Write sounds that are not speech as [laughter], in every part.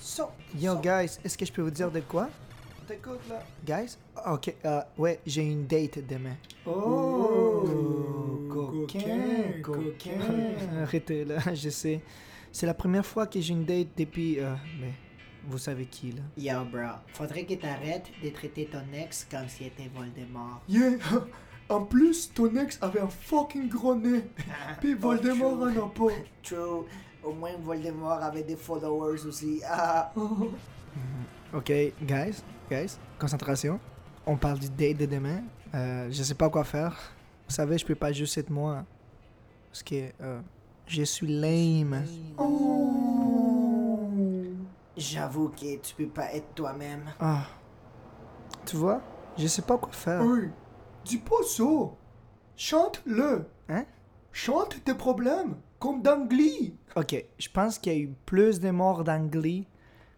So, Yo, guys, est-ce que je peux vous dire de quoi? T'écoutes là? Guys? Ok, euh, ouais, j'ai une date demain. Oh, coquin, coquin. [laughs] Arrêtez là, [laughs] je sais. C'est la première fois que j'ai une date depuis. euh, mais vous savez qui là? Yo, bro, faudrait que t'arrêtes de traiter ton ex comme si était Voldemort. Yeah. En plus, ton ex avait un fucking gros nez. Puis Voldemort en a pas. True, au moins Voldemort avait des followers aussi. Ah, [laughs] Ok, guys, guys, concentration. On parle du date de demain. Euh, je sais pas quoi faire. Vous savez, je peux pas juste être moi. Parce que euh, je suis lame. Oh. j'avoue que tu peux pas être toi-même. Ah. Tu vois, je sais pas quoi faire. Hey, dis pas ça. Chante-le. Hein? Chante tes problèmes, comme dans Glee. Ok, je pense qu'il y a eu plus de morts d'Angly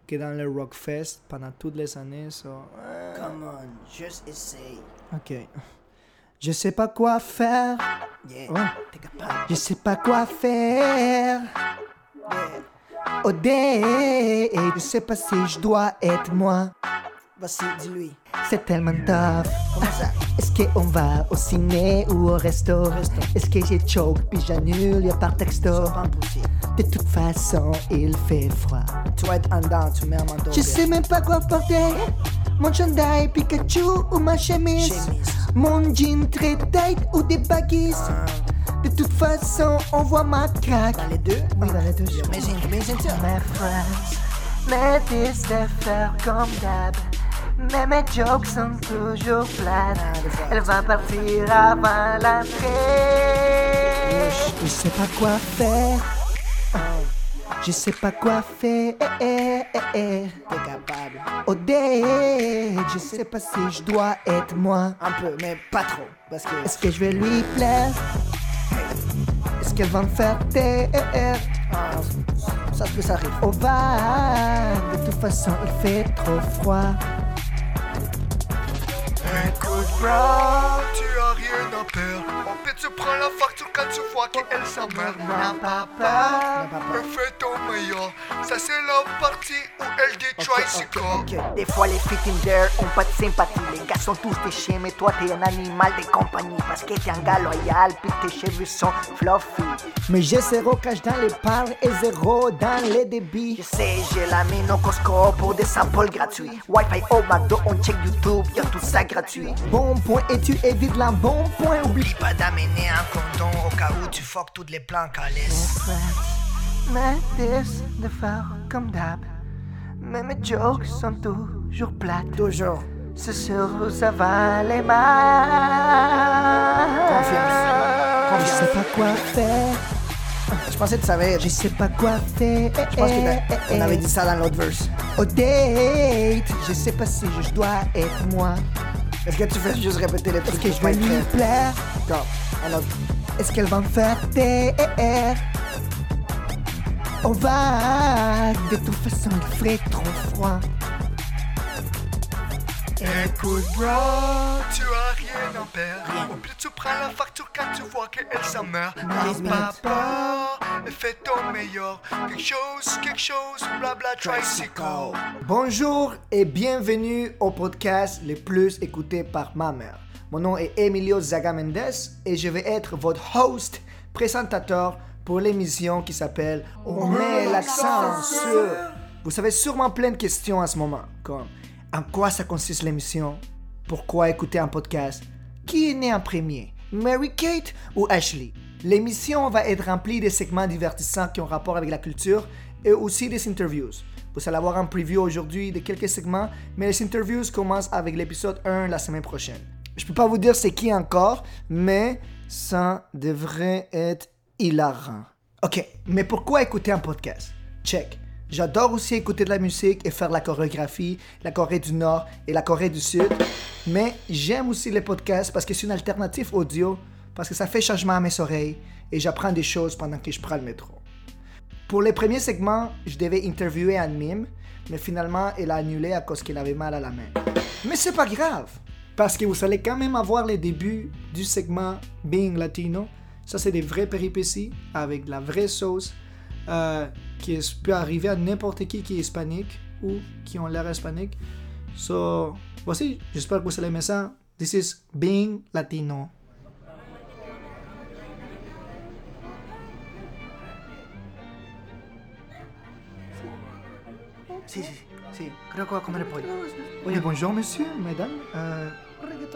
que dans le Rockfest pendant toutes les années. so, euh, Come on, juste essaye. Ok. Je sais pas quoi faire. Yeah, Ouais. t'es capable. Je sais pas quoi faire. Yeah. Date, je sais pas si je dois être moi. Dis-lui. C'est tellement. Comment ça? Est-ce qu'on va au ciné ou au resto? Est-ce que j'ai choke puis j'annule? Par texto? De toute façon, il fait froid. Tu vas être en dedans, tu mets un manteau. Je sais même pas quoi porter. Mon chandail Pikachu ou ma chemise. Chemise. Mon jean très tight ou des baggies. De toute façon, on voit ma craque. Dans les deux? Oui, dans les deux. Yo, mets une, mets une tiens. Mes phrases, mes disent de faire comme d'hab. Mais mes jokes sont toujours plates. Elle va partir avant la Je sais pas quoi faire. Je sais pas quoi faire. T'es capable. Au date, je sais pas si je dois être moi. Un peu, mais pas trop. Parce que. Est-ce que je vais lui plaire? Est-ce qu'elle va me faire taire? Ah, ça peut, ça arrive. Au va, de toute façon, il fait trop froid. Écoute, bro, tu as rien à perdre. En fait, tu prends la facture quand tu vois qu'elle s'emmerde. N'a pas peur, mais fais ton meilleur. Ça, c'est la partie où elle dit tricycle. Ok. Des fois les Tinder ont pas de sympathie Les gars sont tous des chiens mais toi t'es un animal de compagnie Parce que t'es un gars loyal puis tes cheveux sont fluffy Mais j'ai zéro cash dans les parles et zéro dans les Je débits. sais j'ai la mine au Costco pour des samples gratuits Wi-Fi au McDo on check YouTube y'a tout ça gratuit Bon point, et tu évites la bon point. Oublie Oublie pas d'amener un condom au cas où tu fuck toutes les calices. Mais dis de faire comme d'hab. Mais mes jokes sont toujours plates. Toujours. C'est sûr, ça va les mal. Confiance. Je sais pas quoi faire. Je pensais que tu savais. Je sais pas quoi faire. Je pense qu'on avait dit ça dans l'autre verse. Au date, je sais pas si je dois être moi. Est-ce que tu fais juste répéter les trucs que je vais lui prêt? plaire? Un autre. Est-ce qu'elle va me faire taire? On va, de toute façon, il ferait trop froid. Écoute, bro, tu as rien à perdre. Au plus tu prends la facture quand tu vois qu'elle s'emmerde. N'aie pas peur, fais ton meilleur. Quelque chose, quelque chose, blabla, tricycle. Bonjour et bienvenue au podcast le plus écouté par ma mère. Mon nom est Emilio Zagamendes et je vais être votre host, présentateur pour l'émission qui s'appelle On met l'accent sur. Vous savez sûrement plein de questions en ce moment, comme en quoi ça consiste l'émission, pourquoi écouter un podcast, qui est né en premier, Mary Kate ou Ashley? L'émission va être remplie de segments divertissants qui ont rapport avec la culture et aussi des interviews. Vous allez avoir un preview aujourd'hui de quelques segments, mais les interviews commencent avec l'épisode 1 la semaine prochaine. Je peux pas vous dire c'est qui encore, mais ça devrait être hilarant. Ok, mais pourquoi écouter un podcast? Check. J'adore aussi écouter de la musique et faire la chorégraphie, la Corée du Nord et la Corée du Sud. Mais j'aime aussi les podcasts parce que c'est une alternative audio, parce que ça fait changement à mes oreilles et j'apprends des choses pendant que je prends le métro. Pour les premiers segments, je devais interviewer un mime, mais finalement, elle a annulé à cause qu'elle avait mal à la main. Mais c'est pas grave, parce que vous allez quand même avoir les débuts du segment Being Latino. Ça, c'est des vraies péripéties avec de la vraie sauce, euh, qui peut arriver à n'importe qui qui est hispanique ou qui ont l'air hispanique. So, voici, j'espère que vous allez aimer ça. This is Being Latino. Sí, sí, sí. Creo que voy a comer el pollo. Oui, bonjour monsieur, mesdames. Euh,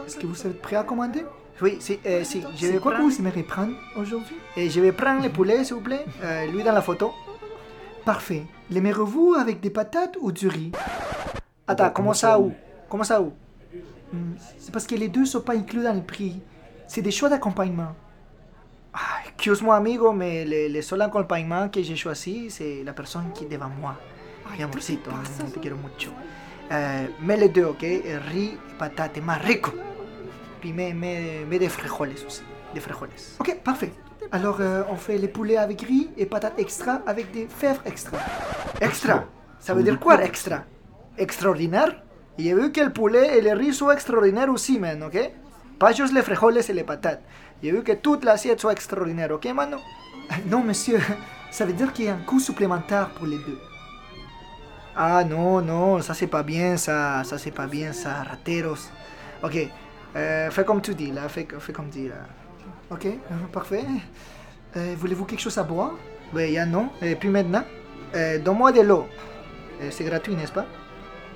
Est-ce que vous êtes prêts à commander? Oui, sí, eh, sí. Je vais quoi que prendre, vous aimeriez prendre aujourd'hui eh, je vais prendre le poulet, s'il vous plaît. Euh, lui dans la photo. Parfait. L'aimeriez-vous avec des patates ou du riz? Attends, comment ça où? Comment ça où? C'est parce que les deux ne sont pas inclus dans le prix. C'est des choix d'accompagnement. Ah, excuse-moi, amigo, mais le, le seul accompagnement que j'ai choisi, c'est la personne qui est devant moi. Ay, amorcito, te quiero mucho. Euh, mets les deux, ok? Riz et patate, más rico. Puis mets, mets, mets des frijoles aussi. Des frijoles. Ok, parfait. Alors, euh, on fait les poulets avec riz et patates extra avec des fèves extra. Extra. Ça veut dire quoi, extra? Extraordinaire? J'ai vu que le poulet et le riz sont extraordinaires aussi, man, ok? Pas juste les frijoles et les patates. J'ai vu que toute l'assiette soit extraordinaire, ok, mano [laughs] Non, monsieur, ça veut dire qu'il y a un coût supplémentaire pour les deux. Ah, non, non, ça c'est pas bien, ça, ça c'est pas bien, ça, rateros. Ok, euh, fais comme tu dis, là, fais, fais comme tu dis, là. Ok, euh, parfait. Euh, Voulez-vous quelque chose à boire? Oui, ya non. Et puis maintenant, euh, donne-moi de l'eau. Euh, c'est gratuit, n'est-ce pas?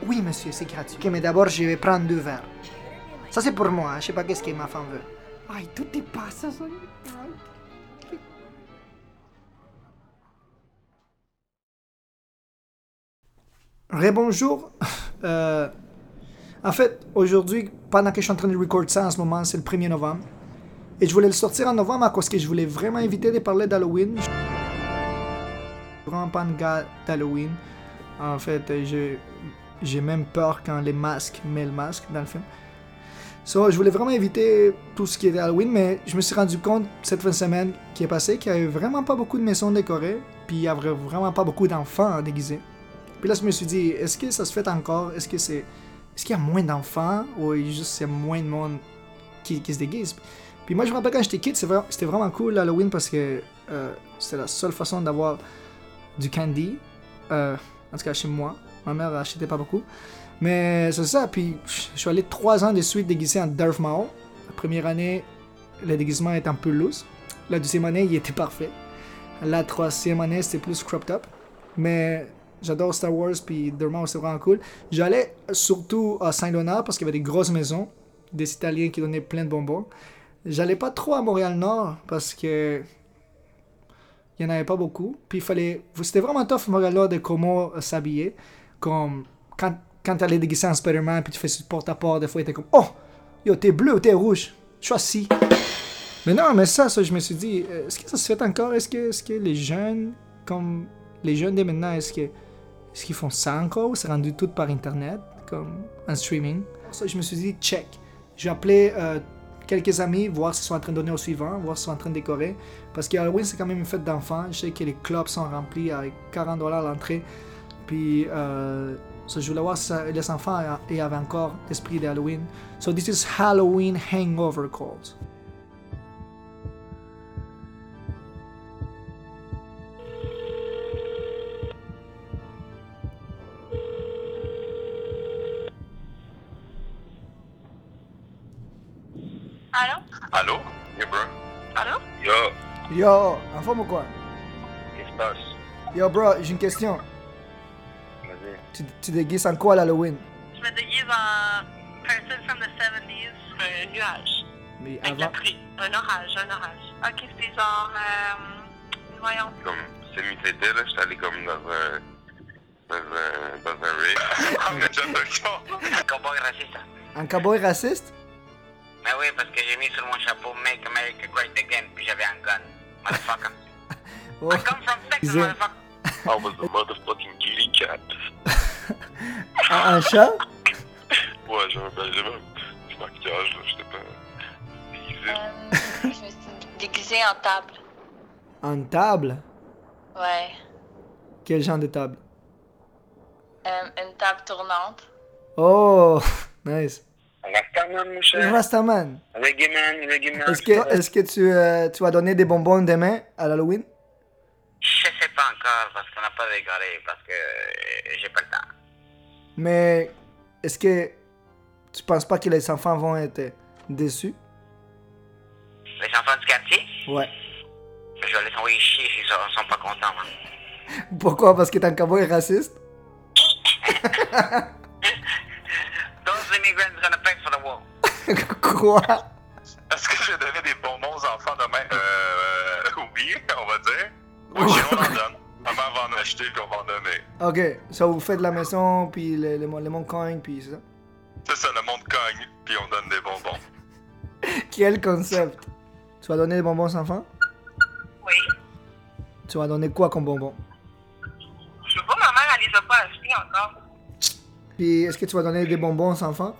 Oui, monsieur, c'est gratuit. Ok, mais d'abord, je vais prendre deux verres. Ça c'est pour moi, hein, je sais pas qu'est-ce que ma femme veut. Ay, tú te pasas, oye. Rebonjour. Euh, en fait, aujourd'hui, pendant que je suis en train de record ça en ce moment, c'est le 1er novembre. Et je voulais le sortir en novembre à cause que je voulais vraiment éviter de parler d'Halloween. Je suis vraiment pas un gars d'Halloween. En fait, j'ai même peur quand les masques mettent le masque dans le film. So, je voulais vraiment éviter tout ce qui était Halloween, mais je me suis rendu compte cette fin de semaine qui est passée qu'il y avait vraiment pas beaucoup de maisons décorées, puis il y avait vraiment pas beaucoup d'enfants déguisés. Puis là, je me suis dit, est-ce que ça se fait encore? Est-ce que c'est, est-ce qu'il y a moins d'enfants ou juste il y a moins de monde qui se déguise? Puis moi, je me rappelle quand j'étais kid, c'était vraiment cool Halloween parce que euh, c'était la seule façon d'avoir du candy. Euh, en tout cas, chez moi, ma mère achetait pas beaucoup. Mais c'est ça, puis je suis allé trois ans de suite déguisé en Darth Maul. La première année, le déguisement était un peu loose. La deuxième année, il était parfait. La troisième année, c'était plus cropped up. Mais j'adore Star Wars, puis Darth Maul, c'est vraiment cool. J'allais surtout à Saint-Léonard parce qu'il y avait des grosses maisons, des Italiens qui donnaient plein de bonbons. J'allais pas trop à Montréal-Nord parce que il y en avait pas beaucoup. Puis il fallait. C'était vraiment tough Montréal-Nord de comment s'habiller. Comme quand, quand t'allais déguiser en Spider-Man, puis tu fais ce porte-à-porte, des fois, t'es comme Oh Yo, t'es bleu ou t'es rouge Choisis. Mais non, mais ça, ça, je me suis dit, euh, est-ce que ça se fait encore? Est-ce que, est que les jeunes, comme les jeunes de maintenant, est-ce que est-ce qu'ils font ça encore ou c'est rendu tout par internet, comme en streaming? Ça, je me suis dit, check. J'ai appelé euh, quelques amis, voir s'ils sont en train de donner au suivant, voir s'ils sont en train de décorer. Parce que Halloween, c'est quand même une fête d'enfants. Je sais que les clubs sont remplis avec 40 dollars l'entrée. Puis, euh, si ça- les enfants avaient encore l'esprit d'Halloween. So, this is Halloween Hangover Calls. Allô? Yo, bro. Allô? Yo, Yo, en forme ou quoi qu'est-ce qui se passe? Yo, bro, j'ai une question. Vas-y. Tu, tu déguises en quoi l'Halloween? Je me déguise en person from the 70s. Un nuage. Mais Avec le prix. Un orage, un orage. Ok, c'est genre. Euh, voyons. Comme, c'est mi-été, là, j'étais allé comme dans un... Dans un... Dans un rig. Mais j'adore Cowboy raciste. Un cowboy raciste? Mais oui, parce que j'ai mis sur mon chapeau Make America Great Again, puis j'avais un gun. Motherfucker. Oh. I come from Texas, it- motherfucker. I was a motherfucking kitty cat. [laughs] Un, un chat? Ouais, j'avais ben, petit maquillage, là, j'étais pas... déguisé. Euh, je me suis déguisée en table. En table? Ouais. Quel genre de table? Euh, une table tournante. Oh, [laughs] nice. Rastaman, mon cher. Rastaman, Reggae man, reggae man. est-ce que, est que tu, euh, tu vas donner des bonbons demain à l'Halloween? Je sais pas encore parce qu'on n'a pas décoré, parce que euh, j'ai pas le temps. Mais est-ce que tu penses pas que les enfants vont être déçus? Les enfants du quartier, Ouais. je vais les envoyer chier s'ils sont, sont pas contents. hein. Pourquoi? Parce que un cowboy raciste? [laughs] [laughs] Quoi? Est-ce que je vais donner des bonbons aux enfants demain? Euh, oui, on va dire. Oui, on en donne. Maman va en acheter puis on va en donner. Ok, ça vous faites la maison, puis le, le, le monde cogne, puis c'est ça? C'est ça, le monde cogne puis on donne des bonbons. [laughs] Quel concept? Tu vas donner des bonbons aux enfants? Oui. Tu vas donner quoi comme bonbons? Je sais pas, ma mère, elle les a pas achetés encore. Puis est-ce que tu vas donner des bonbons aux enfants?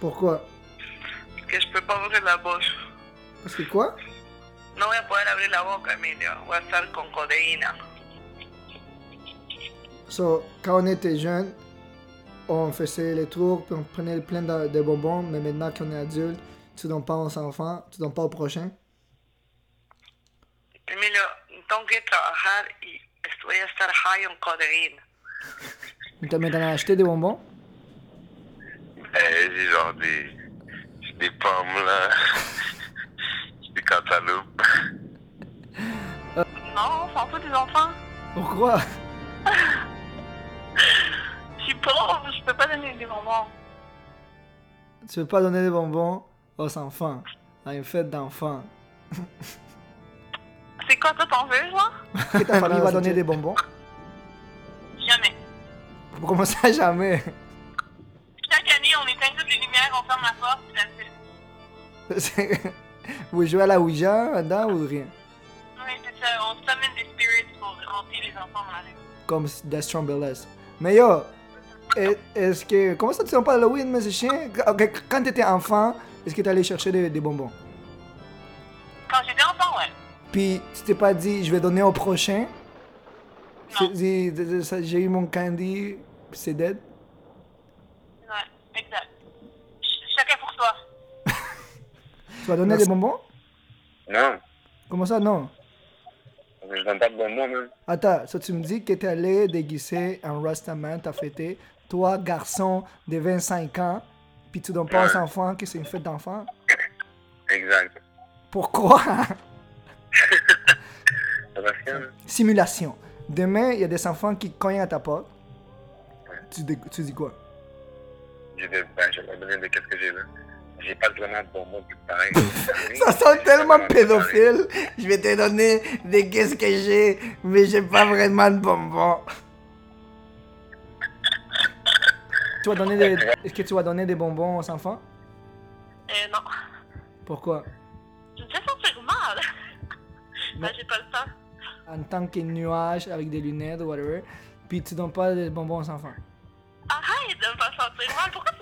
Pourquoi? Parce que je peux pas ouvrir la bouche. Parce que quoi? No voy a poder abrir la boca, Emilio. Voy a estar con codeína. So, quand on était jeune, on faisait les tours, puis on prenait plein de, de bonbons, mais maintenant qu'on est adulte, tu donnes pas aux enfants, tu donnes pas au prochain. Emilio, tengo que trabajar y voy a estar high on codeína. T'as maintenant acheté des bonbons? Eh, j'ai genre des. Des pommes là. J'ai [laughs] des cantaloupes. [laughs] Non, on s'en fout des enfants. Pourquoi? [laughs] Je suis pauvre, je peux pas donner des bonbons. Tu veux pas donner des bonbons aux enfants, à une fête d'enfants. C'est quoi toi t'en veux, genre? Que ta famille va donner des bonbons? Jamais. Comment ça, jamais? Lumières, on ferme la porte. [laughs] Vous jouez à la Ouija, là ou rien? Oui, c'est ça, on summon des spirits pour hanter les enfants dans la rue. Comme Death. Mais yo, est- est-ce que. Comment ça, tu sens pas Halloween, mais c'est chiant? Ok, Quand t'étais enfant, est-ce que t'allais chercher des, des bonbons? Quand j'étais enfant, ouais. Puis tu t'es pas dit, je vais donner au prochain? Non. J'ai eu mon candy, c'est dead? Ouais, exact. Ch- chacun pour soi. Tu vas donner des bonbons? Non, Comment ça, non? je donne pas de bonbons même. Attends, tu me dis que t'es allé déguiser en Rastaman, t'as fêté, toi, garçon de 25 ans, puis tu donnes pas aux enfants que c'est une fête d'enfants? Exact. Pourquoi? [laughs] Hein? Simulation. Demain, il y a des enfants qui cognent à ta porte. Tu, tu dis quoi? Je vais, ben, je vais leur donner de qu'est-ce que j'ai là. J'ai pas vraiment de bonbons qui pareil. [laughs] Ça sent tellement pédophile. Je vais te donner des qu'est-ce que j'ai, mais j'ai pas vraiment de bonbons. Tu donner des... Est-ce que tu vas donner des bonbons aux enfants? Euh, non. Pourquoi? Je me fais sentir mal. Mais- Ben, j'ai pas le temps. En tant que nuage avec des lunettes ou whatever, puis tu donnes pas des bonbons aux enfants. Arrête de me faire sentir mal. Pourquoi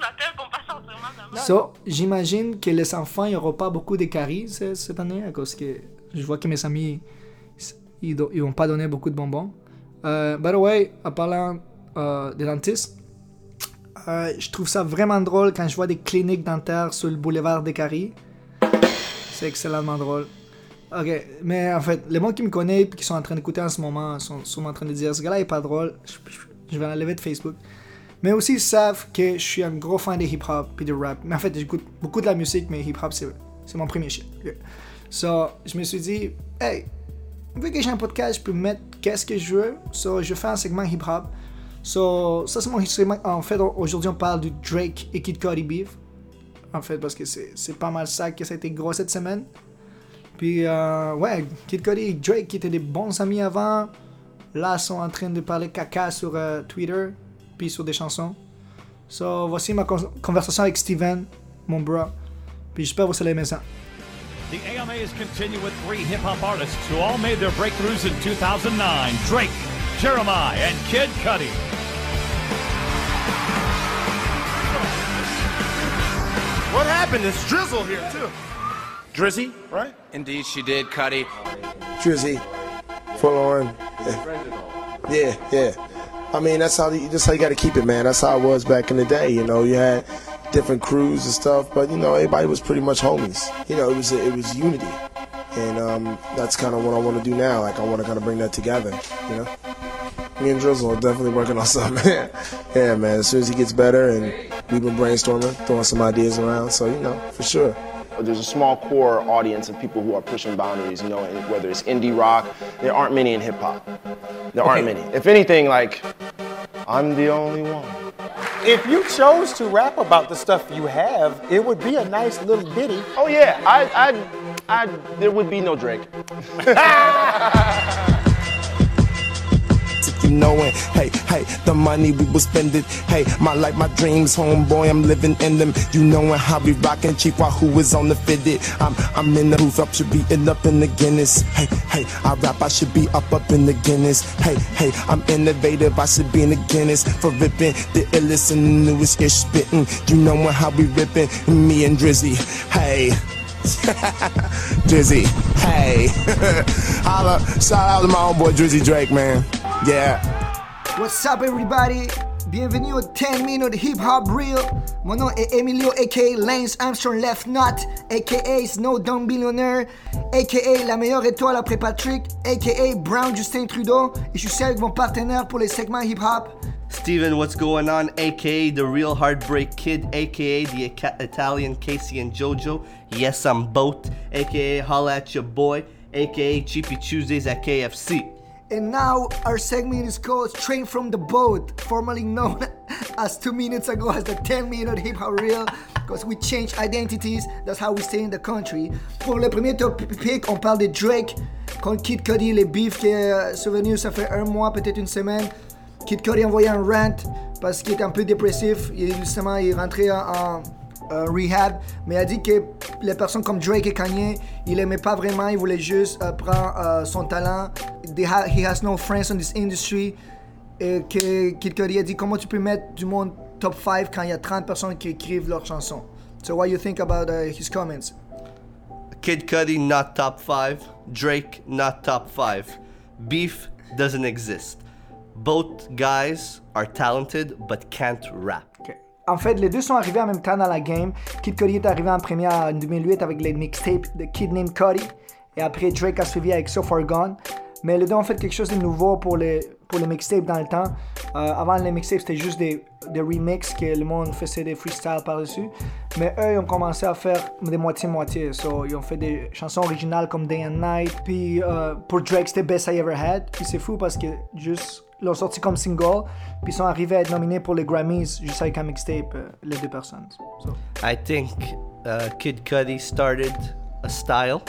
So, j'imagine que les enfants, aura pas beaucoup de caries ce- cette année, à cause que je vois que mes amis, ils vont pas donner beaucoup de bonbons. Euh, by the way, en parlant euh, des dentistes, euh, je trouve ça vraiment drôle quand je vois des cliniques dentaires sur le boulevard des caries. C'est excellemment drôle. Ok, mais en fait, les gens qui me connaissent et qui sont en train d'écouter en ce moment sont sûrement en train de dire ce gars-là est pas drôle. Je- je vais l'enlever de Facebook. Mais aussi, ils savent que je suis un gros fan de hip-hop et de rap. Mais en fait, j'écoute beaucoup de la musique, mais hip-hop, c'est, mon premier shit. Ok. So, je me suis dit, hey, vu que j'ai un podcast, je peux mettre qu'est-ce que je veux. So, je fais un segment hip-hop. So, ça, c'est mon segment. En fait, aujourd'hui, on parle du Drake et Kid Cudi beef. En fait, parce que c'est, c'est pas mal ça que ça a été gros cette semaine. Puis, euh, ouais, Kid Cudi et Drake, qui étaient des bons amis avant, là, sont en train de parler caca sur euh, Twitter, puis sur des chansons. So, voici ma con- conversation avec Steven, mon bro. Puis j'espère que vous allez aimer ça. The AMAs continue with three hip hop artists who all made their breakthroughs in 2009 Drake, Jeremiah, and Kid Cudi. What happened? It's Drizzle here too. Drizzy, right? Indeed, she did, Cuddy. Drizzy, full on. Yeah, yeah. yeah. I mean, that's how you, that's how you got to keep it, man. That's how it was back in the day. You know, you had different crews and stuff, but you know, everybody was pretty much homies. You know, it was it was unity. and um, that's kind of what I want to do now. Like I want to kind of bring that together, you know. Me and Drizzle are definitely working on [laughs] something. yeah, man. As soon as he gets better, and we've been brainstorming, throwing some ideas around. So you know, for sure. There's a small core audience of people who are pushing boundaries, you know, and whether it's indie rock, there aren't many in hip hop. There aren't many. If anything, like, I'm the only one. If you chose to rap about the stuff you have, it would be a nice little ditty. Oh yeah, I, I, I, there would be no Drake. [laughs] If you knowin', hey, hey, the money we will spend it. Hey, my life, my dreams, homeboy, I'm living in them. You knowin' how we rockin' Chief who is on the fitted. I'm, I'm in the booth, up should be in up in the Guinness. Hey, hey, I rap, I should be up up in the Guinness. Hey, hey, I'm innovative, I should be in the Guinness for rippin' the illest and the newest ish spittin'. You knowin' how we rippin', me and Drizzy. Hey. [laughs] Drizzy, hey. [laughs] Holla, shout out to my homeboy Drizzy Drake, man. Yeah. What's up everybody? Bienvenue au 10 minutes hip hop reel. Mon nom est Emilio aka Lance Armstrong Left Nut aka Snow Dumb Billionaire aka la meilleure étoile après Patrick aka Brown Justin Trudeau et je suis avec mon partenaire pour les segments hip hop. Steven, what's going on? AKA the real heartbreak kid, AKA the Italian Casey and JoJo. Yes, I'm both. AKA holla at your boy, AKA Cheapy Tuesdays at KFC. And now our segment is called Train from the Boat, formerly known [laughs] as two minutes ago as the 10 minute hip hop reel, because we change identities, that's how we stay in the country. Pour le premier topic, on parle de Drake contre Kid Cudi, les beefs qui est euh, survenu, ça fait un mois, peut-être une semaine. Kid a envoyé un rant parce qu'il était un peu dépressif, il, justement il rentré en, en euh, rehab, mais il a dit que les personnes comme Drake et Kanye, il aimait pas vraiment, il voulait juste euh, prendre euh, son talent. Ha- he has no friends in this industry. Et que Kid Cudi a dit comment tu peux mettre du monde top 5 quand il y a 30 personnes qui écrivent leurs chansons? So what you think about uh, his comments? Kid Cudi, not top 5. Drake, not top 5. Beef doesn't exist. Both guys are talented but can't rap. En fait, les deux sont arrivés en même temps dans la game. Kid Cudi est arrivé en premier en 2008 avec les mixtapes de Kid Named Cudi. Et après, Drake a suivi avec So Far Gone. Mais les deux ont fait quelque chose de nouveau pour les, pour les mixtapes dans le temps. Euh, avant, les mixtapes, c'était juste des, des remixes que le monde faisait des freestyles par-dessus. Mais eux, ils ont commencé à faire des moitié-moitié. So, ils ont fait des chansons originales comme Day and Night. Puis euh, pour Drake, c'était Best I Ever Had. Puis c'est fou parce que juste ils l'ont sorti comme single. Puis sont arrivés à être nominés pour les Grammys juste avec un mixtape, euh, les deux personnes. So, I think uh, Kid Cudi started a style.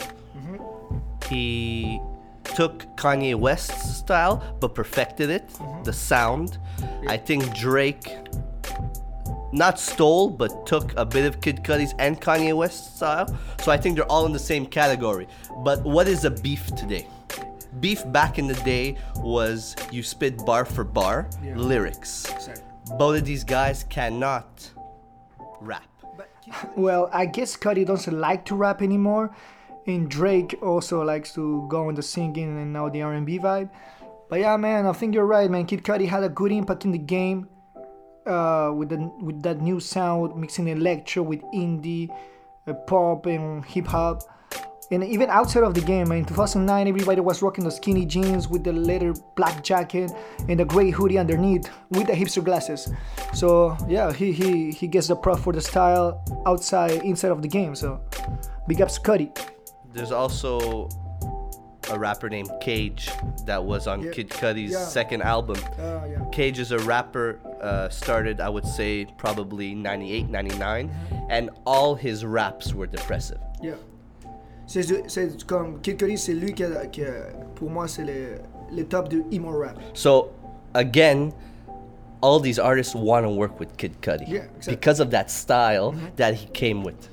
He took Kanye West's style but perfected it, the sound. I think Drake not stole but took a bit of Kid Cudi's and Kanye West's style. So I think they're all in the same category. But what is a beef today? Beef back in the day was you spit bar for bar Yeah. lyrics. Both of these guys cannot rap. [laughs] Well, I guess Cudi doesn't like to rap anymore, and Drake also likes to go on the singing and now the R&B vibe. But yeah, man, I think you're right, man. Kid Cudi had a good impact in the game uh, with the with that new sound, mixing electro with indie, uh, pop, and hip hop. And even outside of the game, in 2009, everybody was rocking the skinny jeans with the leather black jacket and the gray hoodie underneath with the hipster glasses. So yeah, he he he gets the prop for the style outside, inside of the game. So big ups Cudi. There's also a rapper named Cage that was on Yeah. Kid Cudi's Yeah. second album. Oh, yeah. Cage is a rapper, uh, started, I would say, probably 98, 99, and all his raps were depressive. Yeah. C'est, comme Kid Cudi, c'est lui qui, a- qui a- pour moi, c'est le, le top de emo rap. So, again, all these artists want to work with Kid Cudi Yeah, exactly. because of that style that he came with.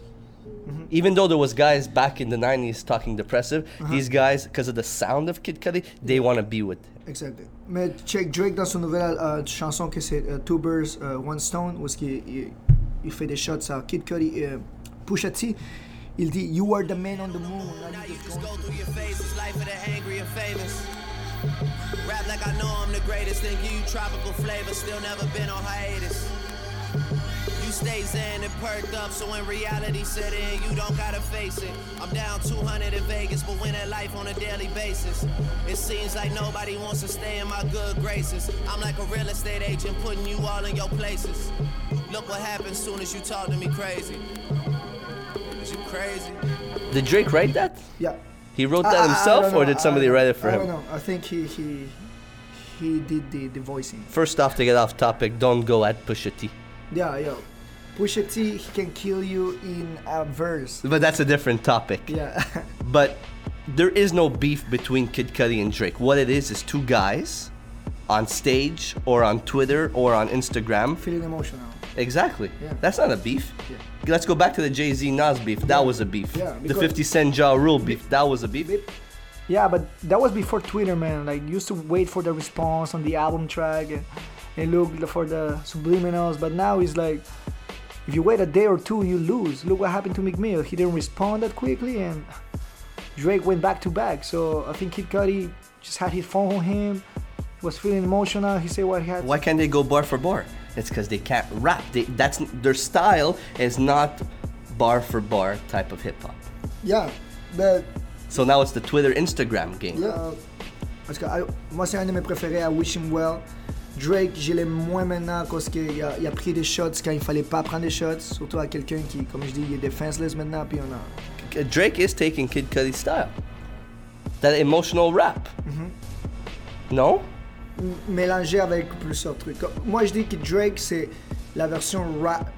Even though there was guys back in the 90s talking depressive, Uh-huh. these guys, because of the sound of Kid Cudi, they want to be with Exact. Mais check Drake dans son nouvelle euh, chanson que c'est euh, Two Birds, euh, One Stone, où qu'il il, il fait des shots à Kid Cudi et euh, Pusha T. Il dit You are the man on the moon. now you just go through your phases, life of the angry and famous. Rap like I know I'm the greatest, then give you tropical flavor, still never been on hiatus. You stay zen and perked up, so when reality set in, you don't gotta face it. I'm down 200 in Vegas, but win at life on a daily basis. It seems like nobody wants to stay in my good graces. I'm like a real estate agent, putting you all in your places. Look what happens soon as you talk to me crazy. Is you crazy? Did Drake write that? Yeah. He wrote that I- I himself, don't or did somebody I- write it for I him? don't know. I think he he he did the, the voicing. First off, to get off topic, don't go at Pusha T. Yeah, yeah. Pusha T, he can kill you in a verse. But that's a different topic. Yeah. [laughs] But there is no beef between Kid Cudi and Drake. What it is is two guys on stage or on Twitter or on Instagram. Feeling emotional. Exactly. Yeah. That's not a beef. Let's go back to the Jay Z Nas beef. That was a beef. Yeah, the 50 Cent Ja Rule beef. That was a beef. Yeah, but that was before Twitter, man. Like, used to wait for the response on the album track and, and look for the subliminals. But now it's like, if you wait a day or two, you lose. Look what happened to McMill. He didn't respond that quickly, and Drake went back to back. So I think Kid Cudi just had his phone on him. He was feeling emotional. He said what he had. Why can't they go bar for bar? It's because they can't rap. They, that's their style is not bar for bar type of hip hop. Yeah, but So now it's the Twitter Instagram game. Yeah. Parce que moi, c'est un de mes préférés à Wish Him Well. Drake, je l'aime moins maintenant parce qu'il a, il a pris des shots quand il fallait pas prendre des shots. Surtout à quelqu'un qui, comme je dis, il est defenseless maintenant. Puis on a... Drake is taking Kid Cudi's style. That emotional rap. Mm-hmm. No? M- mélangé avec plusieurs trucs. Moi, je dis que Drake, c'est la version rap,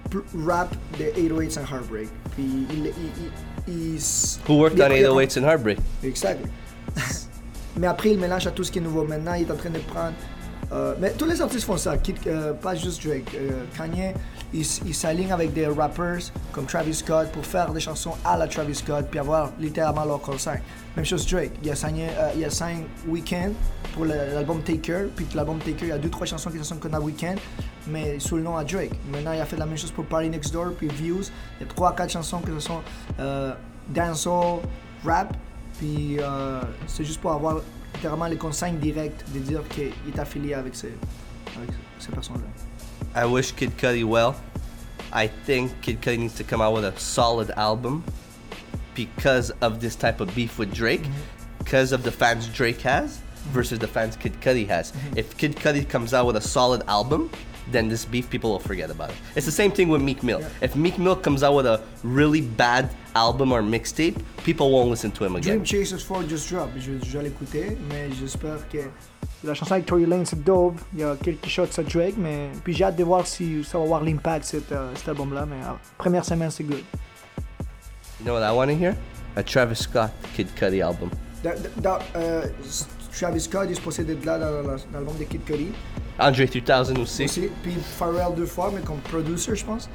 rap de 808s and Heartbreak. Puis il, il, il, Who worked on prêt à- 808s and Heartbreak? Exact. [laughs] mais après, il mélange à tout ce qui est nouveau. Maintenant, il est en train de prendre. euh, mais tous les artistes font ça, Kid- euh, pas juste Drake. Euh, Kanye, il, s- il s'aligne avec des rappers comme Travis Scott pour faire des chansons à la Travis Scott puis avoir littéralement leur consigne. Même chose Drake, il a signé, euh, il a signé Weekend pour l'album Taker, puis l'album Taker, il y a deux trois chansons qui sont comme à Weekend, mais sous le nom à Drake. Maintenant, il a fait la même chose pour Party Next Door, puis Views. Il y a trois quatre chansons qui sont euh, dancehall, rap, puis euh, c'est juste pour avoir littéralement les consignes directes de dire qu'il est affilié avec ces personnes-là. I wish Kid Cudi well. I think Kid Cudi needs to come out with a solid album because of this type of beef with Drake, mm-hmm. because of the fans Drake has versus the fans Kid Cudi has. Mm-hmm. If Kid Cudi comes out with a solid album, then this beef people will forget about it. It's the same thing with Meek Mill. If Meek Mill comes out with a really bad album or mixtape, people won't listen to him again. Dream Chasers 4 just drop, je, je vais l'écouter, mais j'espère que. La chanson avec Tory Lane c'est dope, il y a quelques shots à Drake, mais puis j'ai hâte de voir si ça va avoir l'impact cet, euh, cet album-là, mais euh, première semaine c'est good. You know what I want to hear? A Travis Scott Kid Cudi album. Da- da- da- euh, Travis Scott est supposé d'être la- dans l'album de Kid Cudi. Andre 3000 aussi. aussi. Puis Pharrell deux fois, mais comme producer, je pense.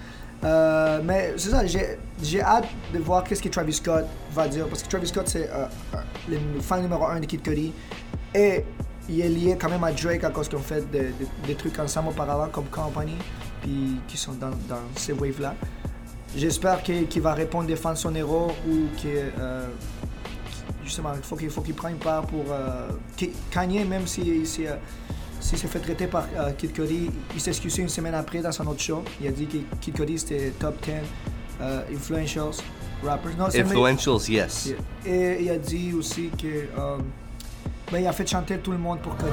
Euh, mais c'est ça, j'ai hâte de voir qu'est-ce que Travis Scott va dire. Parce que Travis Scott, c'est euh, euh, le fan numéro un de Kid Cudi. Et il est lié quand même à Drake à cause qu'ils ont fait des, des- trucs ensemble auparavant comme Company. Puis qui sont dans, dans ces waves-là. J'espère qu'il va répondre des fans son héros ou que. euh, justement, il faut qu'il faut qu'il prenne part pour. Kanye, même si. si s'il s'est fait traiter par euh, Kid Cudi, il s'est excusé une semaine après dans son autre show. Il a dit que Kid Cudi c'était top 10 euh, influentials rappers. Non, Influentials, yes. Yeah. Et il a dit aussi que euh, ben, il a fait chanter tout le monde pour Cudi.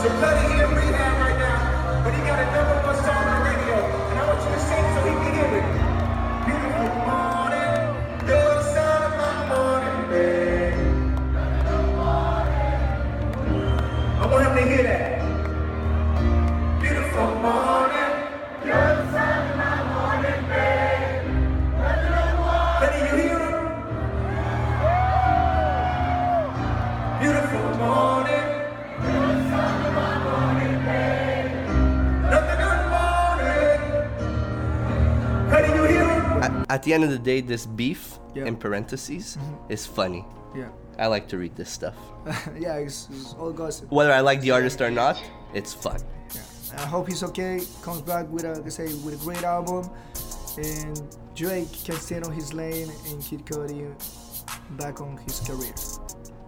So Cuddy in rehab right now, but he got a number At, the end of the day, this beef, in parentheses, mm-hmm. is funny. Yeah. I like to read this stuff. [laughs] yeah, it's, it's all gossip. Whether I like the artist or not, it's fun. Yeah. I hope he's okay. Comes back with uh, a, let's say, with a great album, and Drake can stay on his lane, and Kid Cudi back on his career.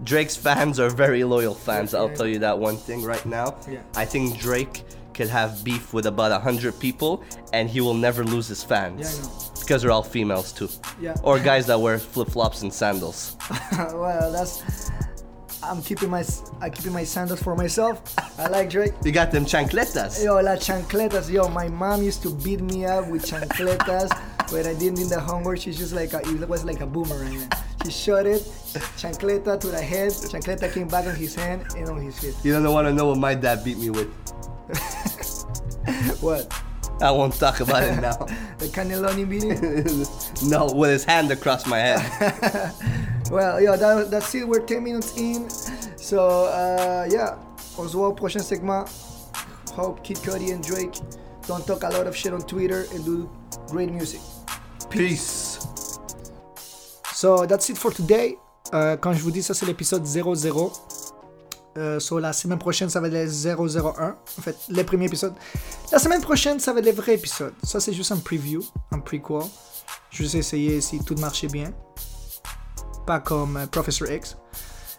Drake's fans are very loyal fans. I'll tell you that one thing right now. Yeah. I think Drake could have beef with about a hundred people, and he will never lose his fans. Because they're all females too. Yeah. Or guys that wear flip flops and sandals. [laughs] well, that's. I'm keeping my I'm keeping my sandals for myself. I like Drake. You got them chancletas. Yo, la chancletas. Yo, my mom used to beat me up with chancletas when I didn't do the homework. She's just like a, it was like a boomerang. She shot it, chancleta to the head. Chancleta came back on his hand and on his feet. You don't want to know what my dad beat me with. [laughs] What? I won't talk about it now. [laughs] The cannelloni beating? [laughs] no, with his hand across my head. [laughs] Well, yeah, that, that's it. We're 10 minutes in. So, uh, yeah. On se voit au prochain segment. Hope Kid Cudi and Drake don't talk a lot of shit on Twitter and do great music. Peace. So, that's it for today. Euh, quand je vous dis ça, c'est l'épisode 00. Euh, so, la semaine prochaine, ça va être le 001. En fait, le premier épisode. La semaine prochaine, ça va être le vrai épisode. Ça, c'est juste un preview, un prequel. Je vais essayer si tout marchait bien. Pas comme euh, Professor X.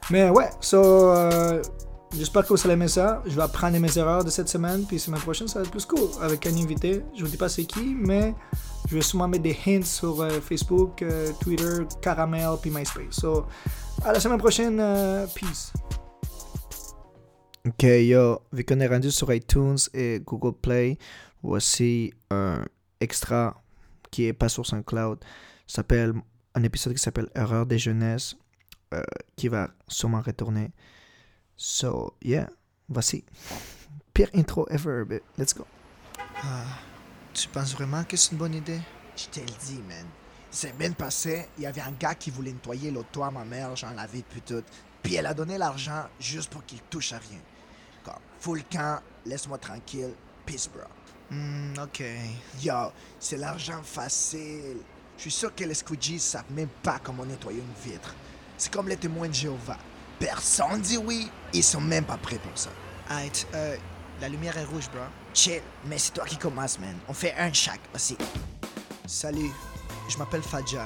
Mais ouais, so, euh, j'espère que vous allez aimer ça. Je vais apprendre mes erreurs de cette semaine. Puis semaine prochaine, ça va être plus cool. Avec un invité. Je vous dis pas c'est qui, mais je vais sûrement mettre des hints sur euh, Facebook, euh, Twitter, Caramel, puis MySpace. So, à la semaine prochaine. peace. Ok, yo, vu qu'on est rendu sur iTunes et Google Play, voici un extra qui est pas sur SoundCloud. S'appelle un épisode qui s'appelle Erreur des jeunesses, euh, qui va sûrement retourner. So, yeah, voici. Pire intro ever, but let's go. Ah, tu penses vraiment que c'est une bonne idée? Je te le dis, man. Semaine passée, il y avait un gars qui voulait nettoyer toit à ma mère, j'en l'avais depuis tout. Puis elle a donné l'argent juste pour qu'il touche à rien. Comme, full camp, laisse-moi tranquille, peace, bro. Hmm, ok. Yo, c'est l'argent facile. Je suis sûr que les squeegees savent même pas comment nettoyer une vitre. C'est comme les témoins de Jéhovah. Personne dit oui, ils sont même pas prêts pour ça. Alright, euh, la lumière est rouge, bro. Chill, mais c'est toi qui commence, man. On fait un chaque aussi. Salut, je m'appelle Fadja.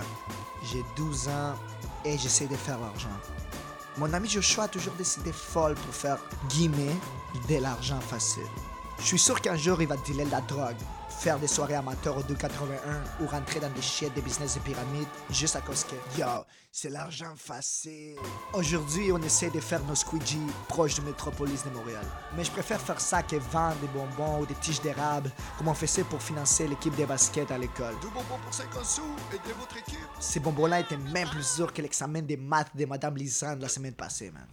J'ai 12 ans et j'essaie de faire l'argent. Mon ami Joshua a toujours décidé folle pour faire, guillemets, de l'argent facile. Je suis sûr qu'un jour il va dealer de la drogue, faire des soirées amateurs au 281 ou rentrer dans des shit des business de pyramide juste à cause que, Yo, c'est l'argent facile. Aujourd'hui, on essaie de faire nos squeegees proches de Métropolis de Montréal. Mais je préfère faire ça que vendre des bonbons ou des tiges d'érable, comme on faisait pour financer l'équipe de basket à l'école. Deux bonbons pour 50 sous, aidez votre équipe. Ces bonbons-là étaient même plus durs que l'examen des maths de Madame Lisande la semaine passée, man.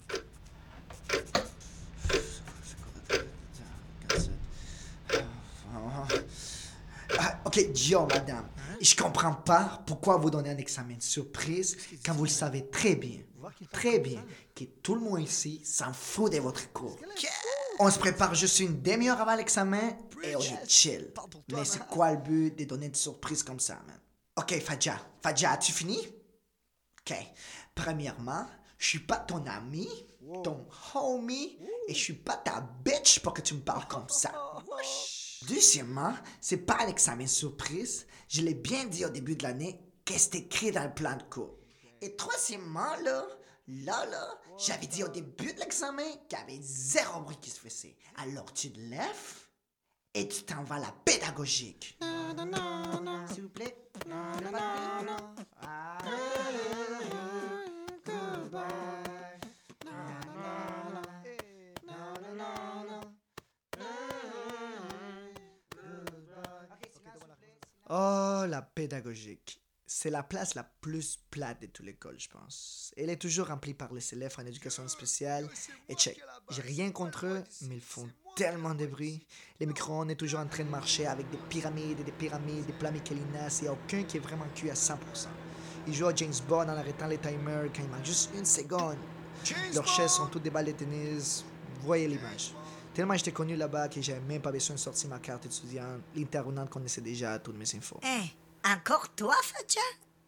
Ah, ok, yo, madame. Je comprends pas pourquoi vous donnez un examen de surprise quand vous le savez très bien, très bien, que tout le monde ici s'en fout de votre cours. On se prépare juste une demi-heure avant l'examen et on est chill. Mais c'est quoi le but de donner une surprise comme ça, man? Ok, Fadja. Fadja, as-tu fini? Ok. Premièrement, je suis pas ton ami, ton homie, et je suis pas ta bitch pour que tu me parles comme ça. [laughs] Deuxièmement, c'est pas un examen surprise. Je l'ai bien dit au début de l'année que c'est écrit dans le plan de cours? Et troisièmement, là, là, là, j'avais dit au début de l'examen qu'il y avait zéro bruit qui se faisait. Alors tu te lèves et tu t'en vas à la pédagogique. S'il vous plaît. Oh, la pédagogique. C'est la place la plus plate de toute l'école, je pense. Elle est toujours remplie par les élèves en éducation spéciale. Et check, j'ai rien contre eux, mais ils font tellement de bruit. Les micro-ondes est toujours en train de marcher avec des pyramides et des pyramides, des plats Michelinas, et aucun qui est vraiment cuit à 100%. Ils jouent à James Bond en arrêtant les timers quand il manque juste une seconde. Leurs chaises sont toutes des balles de tennis. Voyez l'image. Tellement j'étais connu là-bas que j'avais même pas besoin de sortir ma carte étudiante. L'intervenante connaissait déjà toutes mes infos. Hein, encore toi, Fadja?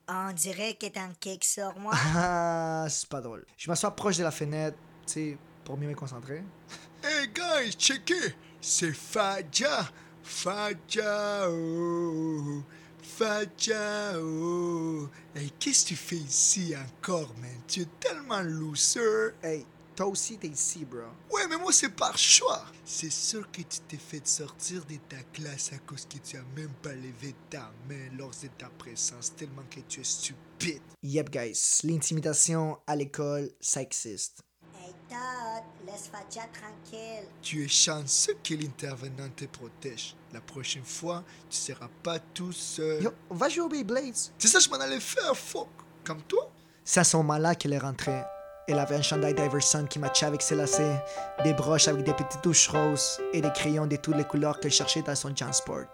On dirait que t'as un cake sur moi. [laughs] Ah, c'est pas drôle. Je m'assois proche de la fenêtre, tu sais, pour mieux me concentrer. [laughs] Hey guys, checkez, c'est Fadja. Fadja, oh, Facha, oh. Hey, qu'est-ce que tu fais ici encore, man? Tu es tellement loser. Hey, toi aussi, t'es ici, bro. Ouais, mais moi, c'est par choix. C'est sûr que tu t'es fait sortir de ta classe à cause que tu as même pas levé ta main lors de ta présence, tellement que tu es stupide. Yep, guys, l'intimidation à l'école, ça existe. Hey, Todd, laisse Fatia tranquille. Tu es chanceux que l'intervenant te protège. La prochaine fois, tu seras pas tout seul. Yo, va jouer au Beyblades. C'est ça je m'en allais faire, fuck. Comme toi. C'est à ce moment-là qu'elle est rentrée. Elle avait un chandail d'Iverson qui matchait avec ses lacets, des broches avec des petites touches roses et des crayons de toutes les couleurs qu'elle cherchait dans son Jansport.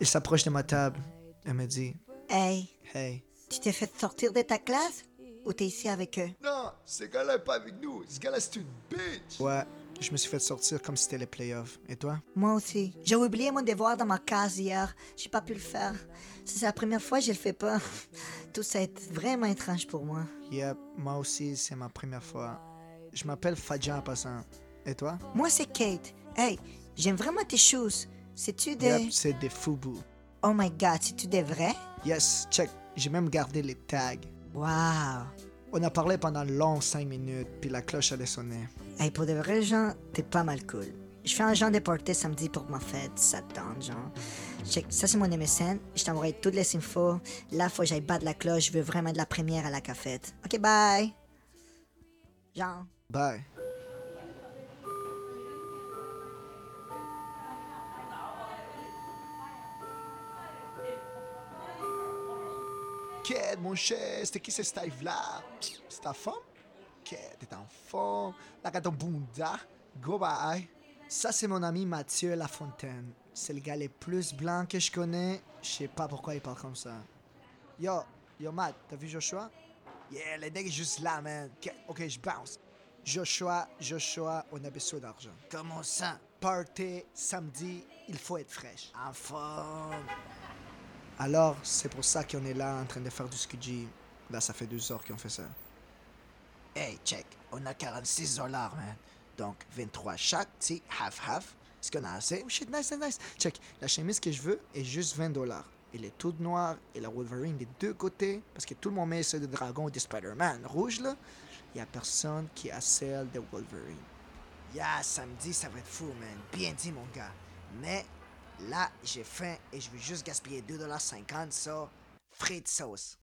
Elle s'approche de ma table. Elle me dit Hey, Hey, tu t'es fait sortir de ta classe ou t'es ici avec eux? Non, ce gars-là est pas avec nous. Ce gars-là, c'est une bitch. ouais, je me suis fait sortir comme si c'était les playoffs. Et toi? Moi aussi. J'ai oublié mon devoir dans ma case hier. J'ai pas pu le faire. C'est la première fois que je le fais pas. [laughs] Tout ça est vraiment étrange pour moi. Yep, moi aussi, c'est ma première fois. Je m'appelle Fadja en passant. Et toi? Moi, c'est Kate. Hey, j'aime vraiment tes choses. C'est-tu des... Yep, c'est des Fubu. Oh my god, c'est-tu des vrais? Yes, check. J'ai même gardé les tags. Wow. On a parlé pendant long 5 minutes, puis la cloche allait sonner. Hey, pour de vrais gens, t'es pas mal cool. Je fais un genre de party samedi pour ma fête, ça te tente, genre. Check, ça c'est mon MSN, je t'envoie toutes les infos. Là, faut que j'aille battre la cloche, je veux vraiment de la première à la cafette. Ok, bye! Jean. Bye. Ked, mon cher, c'était qui ce style-là? C'est ta femme? Ked, t'es en forme. La ton bunda. Go bye. Ça, c'est mon ami Mathieu Lafontaine. C'est le gars le plus blanc que je connais. Je sais pas pourquoi il parle comme ça. Yo, yo, Matt, t'as vu Joshua? Yeah, le deck est juste là, man. Ok, je bounce. Joshua, Joshua, on a besoin d'argent. Comment ça? Party, samedi, il faut être fraîche. En forme. Alors, c'est pour ça qu'on est là en train de faire du skiji. Là, ça fait deux heures qu'on fait ça. Hey, check. On a 46 dollars, man. Donc, 23 chaque, tu half-half. Est-ce qu'on a assez? Oh shit, nice, nice, nice. Check, la chemise que je veux est juste 20 dollars. Elle est toute noire et la Wolverine des deux côtés. Parce que tout le monde met celle de dragon ou de Spider-Man. Rouge, là, il a personne qui a celle de Wolverine. Yeah, samedi, ça va être fou, man. Bien dit, mon gars. Mais là, j'ai faim et je veux juste gaspiller 2,50$ sur frites sauce.